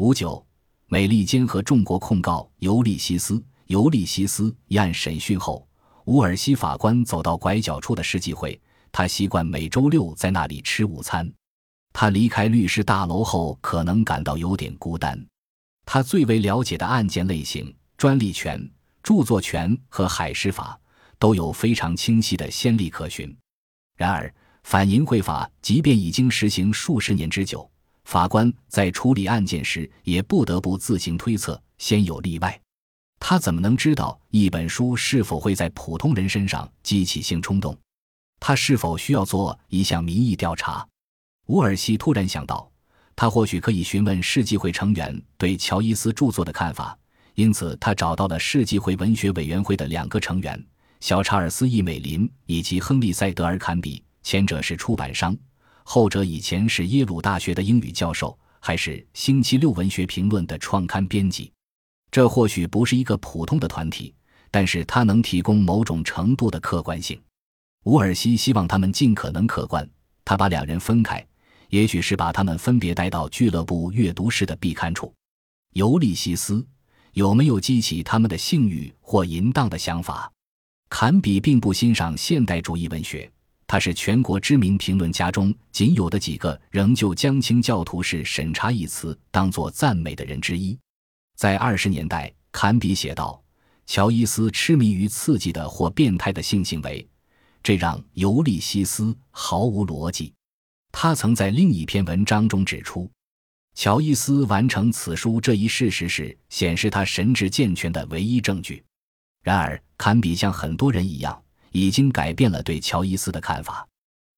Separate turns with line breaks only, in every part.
五九，美利坚和众国控告尤利西斯。尤利西斯一案审讯后，乌尔西法官走到拐角处的世纪会，他习惯每周六在那里吃午餐。他离开律师大楼后，可能感到有点孤单。他最为了解的案件类型——专利权、著作权和海事法，都有非常清晰的先例可循。然而，反淫秽法即便已经实行数十年之久，法官在处理案件时也不得不自行推测，先有例外。他怎么能知道一本书是否会在普通人身上激起性冲动？他是否需要做一项民意调查？乌尔西突然想到，他或许可以询问世纪会成员对乔伊斯著作的看法。因此，他找到了世纪会文学委员会的两个成员：小查尔斯·易美林以及亨利·塞德尔·坎比。前者是出版商，后者以前是耶鲁大学的英语教授，还是《星期六文学评论》的创刊编辑。这或许不是一个普通的团体，但是它能提供某种程度的客观性。乌尔西希望他们尽可能客观。他把两人分开，也许是把他们分别带到俱乐部阅读室的壁龛处。尤利西斯有没有激起他们的性欲或淫荡的想法？坎比并不欣赏现代主义文学，他是全国知名评论家中仅有的几个仍旧将清教徒式审查一词当作赞美的人之一。在二十年代，坎比写道：“乔伊斯痴迷于刺激的或变态的性行为，这让尤利西斯毫无逻辑。”他曾在另一篇文章中指出，乔伊斯完成此书这一事实是显示他神智健全的唯一证据。然而，坎比像很多人一样，已经改变了对乔伊斯的看法。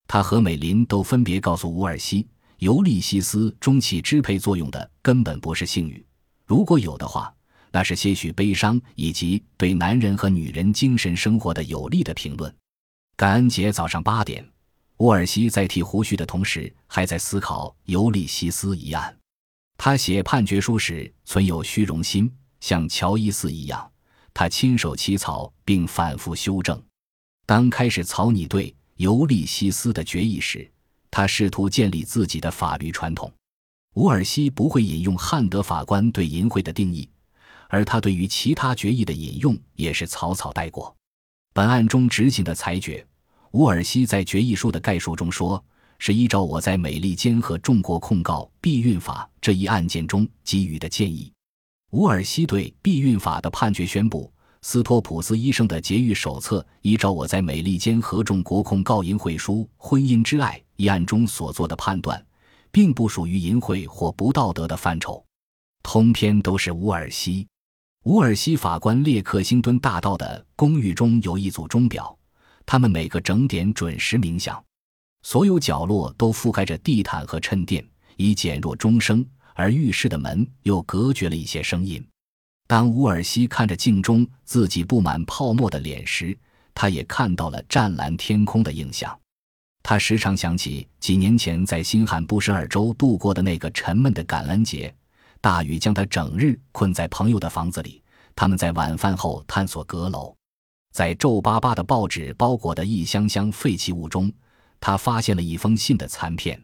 他和美林都分别告诉乌尔西，尤利西斯中起支配作用的根本不是性欲。如果有的话，那是些许悲伤以及对男人和女人精神生活的有利的评论。感恩节早上八点，沃尔西在剃胡须的同时，还在思考尤利西斯一案。他写判决书时存有虚荣心，像乔伊斯一样，他亲手起草并反复修正。当开始草拟对尤利西斯的决议时，他试图建立自己的法律传统。伍尔西不会引用汉德法官对淫秽的定义，而他对于其他决议的引用也是草草带过。本案中执行的裁决，伍尔西在决议书的概述中说，是依照我在美利坚和众国控告避孕法这一案件中给予的建议。伍尔西对避孕法的判决宣布：斯托普斯医生的节育手册依照我在美利坚合众国控告淫秽书婚姻之爱一案中所做的判断。并不属于淫秽或不道德的范畴，通篇都是乌尔西。乌尔西法官列克星敦大道的公寓中有一组钟表，它们每个整点准时鸣响，所有角落都覆盖着地毯和衬垫，以减弱钟声。而浴室的门又隔绝了一些声音。当乌尔西看着镜中自己布满泡沫的脸时，他也看到了湛蓝天空的映像。他时常想起几年前在新罕布什尔州度过的那个沉闷的感恩节，大雨将他整日困在朋友的房子里。他们在晚饭后探索阁楼，在皱巴巴的报纸包裹的一箱箱废弃物中，他发现了一封信的残片，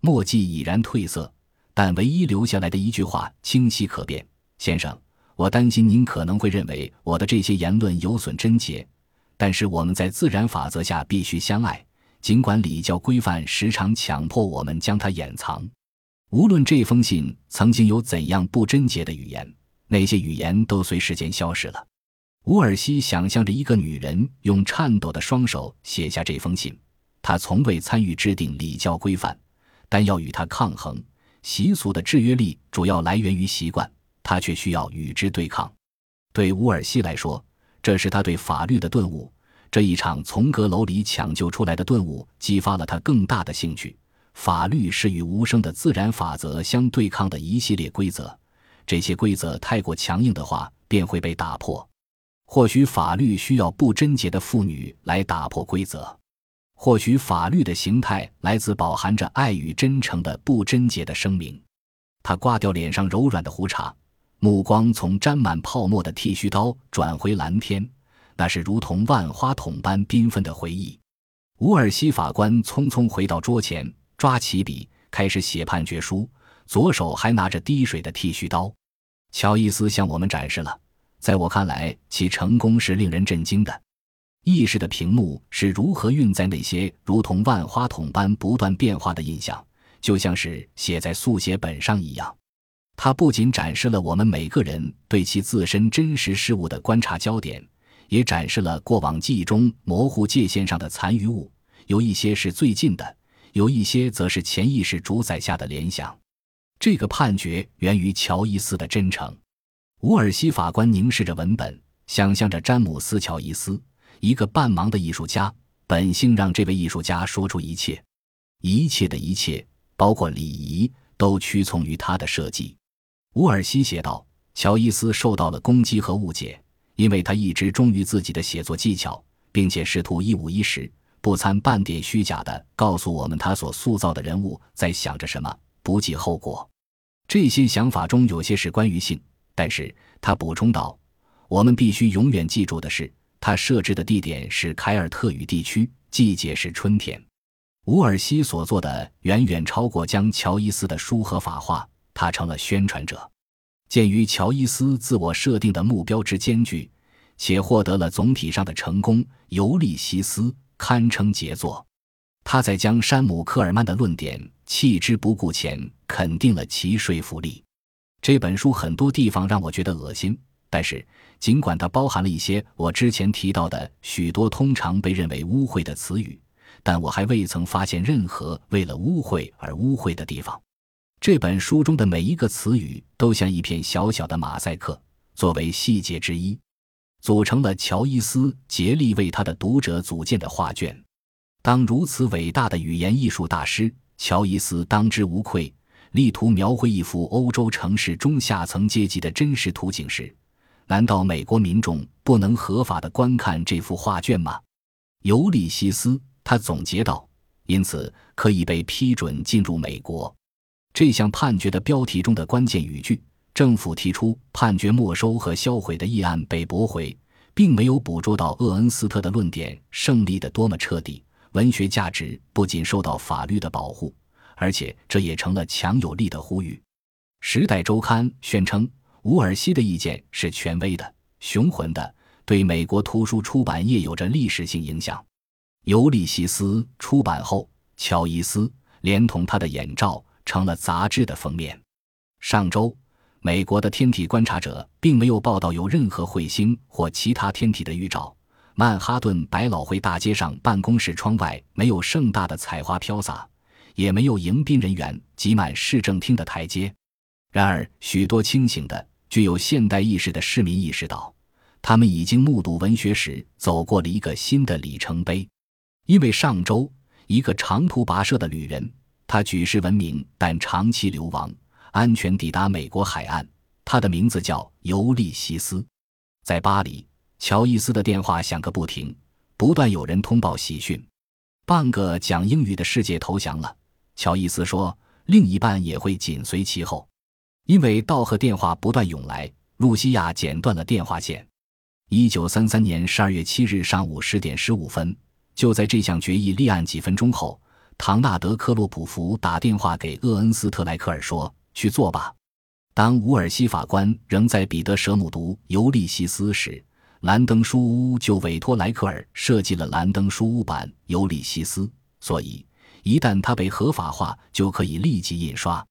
墨迹已然褪色，但唯一留下来的一句话清晰可辨：“先生，我担心您可能会认为我的这些言论有损贞洁，但是我们在自然法则下必须相爱。”尽管礼教规范时常强迫我们将它掩藏，无论这封信曾经有怎样不贞洁的语言，那些语言都随时间消失了。乌尔西想象着一个女人用颤抖的双手写下这封信。她从未参与制定礼教规范，但要与它抗衡。习俗的制约力主要来源于习惯，他却需要与之对抗。对乌尔西来说，这是他对法律的顿悟。这一场从阁楼里抢救出来的顿悟，激发了他更大的兴趣。法律是与无声的自然法则相对抗的一系列规则，这些规则太过强硬的话，便会被打破。或许法律需要不贞洁的妇女来打破规则，或许法律的形态来自饱含着爱与真诚的不贞洁的声明。他刮掉脸上柔软的胡茬，目光从沾满泡沫的剃须刀转回蓝天。那是如同万花筒般缤纷的回忆。乌尔西法官匆匆回到桌前，抓起笔，开始写判决书，左手还拿着滴水的剃须刀。乔伊斯向我们展示了，在我看来，其成功是令人震惊的。意识的屏幕是如何运载那些如同万花筒般不断变化的印象，就像是写在速写本上一样。它不仅展示了我们每个人对其自身真实事物的观察焦点，也展示了过往记忆中模糊界限上的残余物，有一些是最近的，有一些则是潜意识主宰下的联想。这个判决源于乔伊斯的真诚。伍尔西法官凝视着文本，想象着詹姆斯·乔伊斯。一个半盲的艺术家，本性让这位艺术家说出一切，一切的一切，包括礼仪，都屈从于他的设计。乌尔西写道：“乔伊斯受到了攻击和误解，因为他一直忠于自己的写作技巧，并且试图一五一十、不掺半点虚假的告诉我们他所塑造的人物在想着什么，不计后果。这些想法中有些是关于性，但是他补充道：我们必须永远记住的是。”他设置的地点是凯尔特语地区，季节是春天。伍尔西所做的远远超过将乔伊斯的书合法化，他成了宣传者。鉴于乔伊斯自我设定的目标之艰巨，且获得了总体上的成功，《尤利西斯》堪称杰作。他在将山姆·科尔曼的论点弃之不顾前，肯定了其说服力。这本书很多地方让我觉得恶心。但是，尽管它包含了一些我之前提到的许多通常被认为污秽的词语，但我还未曾发现任何为了污秽而污秽的地方。这本书中的每一个词语都像一片小小的马赛克，作为细节之一，组成了乔伊斯竭力为他的读者组建的画卷。当如此伟大的语言艺术大师乔伊斯当之无愧，力图描绘一幅欧洲城市中下层阶级的真实图景时，难道美国民众不能合法的观看这幅画卷吗？尤利西斯，他总结道。因此，可以被批准进入美国。这项判决的标题中的关键语句：“政府提出判决没收和销毁的议案被驳回”，并没有捕捉到厄恩斯特的论点胜利的多么彻底。文学价值不仅受到法律的保护，而且这也成了强有力的呼吁。《时代周刊》宣称。伍尔西的意见是权威的、雄浑的，对美国图书出版业有着历史性影响。《尤利西斯》出版后，乔伊斯连同他的眼罩成了杂志的封面。上周，美国的天体观察者并没有报道有任何彗星或其他天体的预兆。曼哈顿百老汇大街上办公室窗外没有盛大的彩花飘洒，也没有迎宾人员挤满市政厅的台阶。然而，许多清醒的。具有现代意识的市民意识到，他们已经目睹文学史走过了一个新的里程碑。因为上周，一个长途跋涉的旅人，他举世闻名，但长期流亡，安全抵达美国海岸。他的名字叫尤利西斯。在巴黎，乔伊斯的电话响个不停，不断有人通报喜讯。半个讲英语的世界投降了，乔伊斯说，另一半也会紧随其后。因为道贺电话不断涌来，露西亚剪断了电话线。一九三三年十二月七日上午十点十五分，就在这项决议立案几分钟后，唐纳德·克洛普福打电话给厄恩斯特·莱克尔说：“去做吧。”当伍尔西法官仍在彼得舍姆读《尤利西斯》时，兰登书屋就委托莱克尔设计了兰登书屋版《尤利西斯》，所以一旦它被合法化，就可以立即印刷。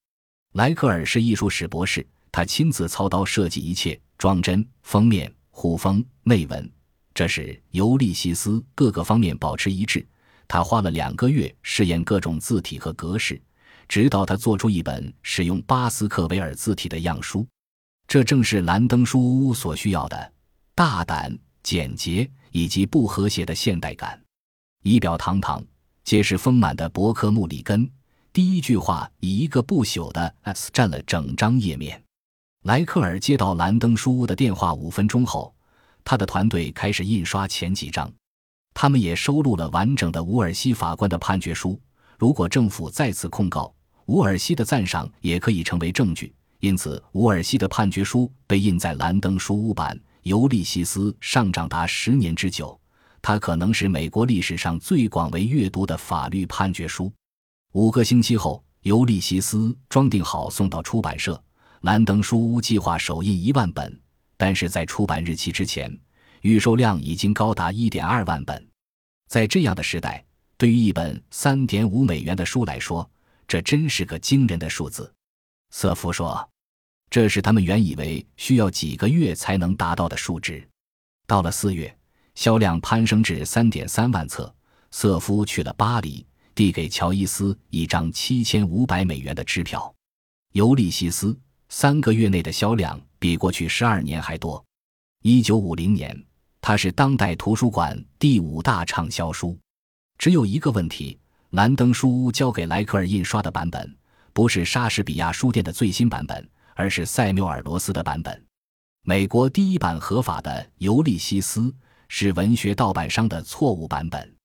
莱克尔是艺术史博士，他亲自操刀设计一切装帧、封面、护封、内文，这使《尤利西斯》各个方面保持一致。他花了两个月试验各种字体和格式，直到他做出一本使用巴斯克维尔字体的样书。这正是兰登书屋所需要的：大胆、简洁以及不和谐的现代感。仪表堂堂、结实丰满的伯克穆里根。第一句话以一个不朽的 “s” 占了整张页面。莱克尔接到兰登书屋的电话五分钟后，他的团队开始印刷前几章。他们也收录了完整的伍尔西法官的判决书。如果政府再次控告，伍尔西的赞赏也可以成为证据。因此，伍尔西的判决书被印在兰登书屋版《尤利西斯》上长达十年之久。它可能是美国历史上最广为阅读的法律判决书。五个星期后，尤利西斯》装订好送到出版社。兰登书屋计划首印一万本，但是在出版日期之前，预售量已经高达一点二万本。在这样的时代，对于一本三点五美元的书来说，这真是个惊人的数字。瑟夫说：“这是他们原以为需要几个月才能达到的数值。”到了四月，销量攀升至三点三万册。瑟夫去了巴黎，递给乔伊斯一张七千五百美元的支票。《尤利西斯》。三个月内的销量比过去十二年还多。一九五零年，它是当代图书馆第五大畅销书。只有一个问题：兰登书屋交给莱克尔印刷的版本，不是莎士比亚书店的最新版本，而是塞缪尔·罗斯的版本。美国第一版合法的《尤利西斯》是文学盗版商的错误版本。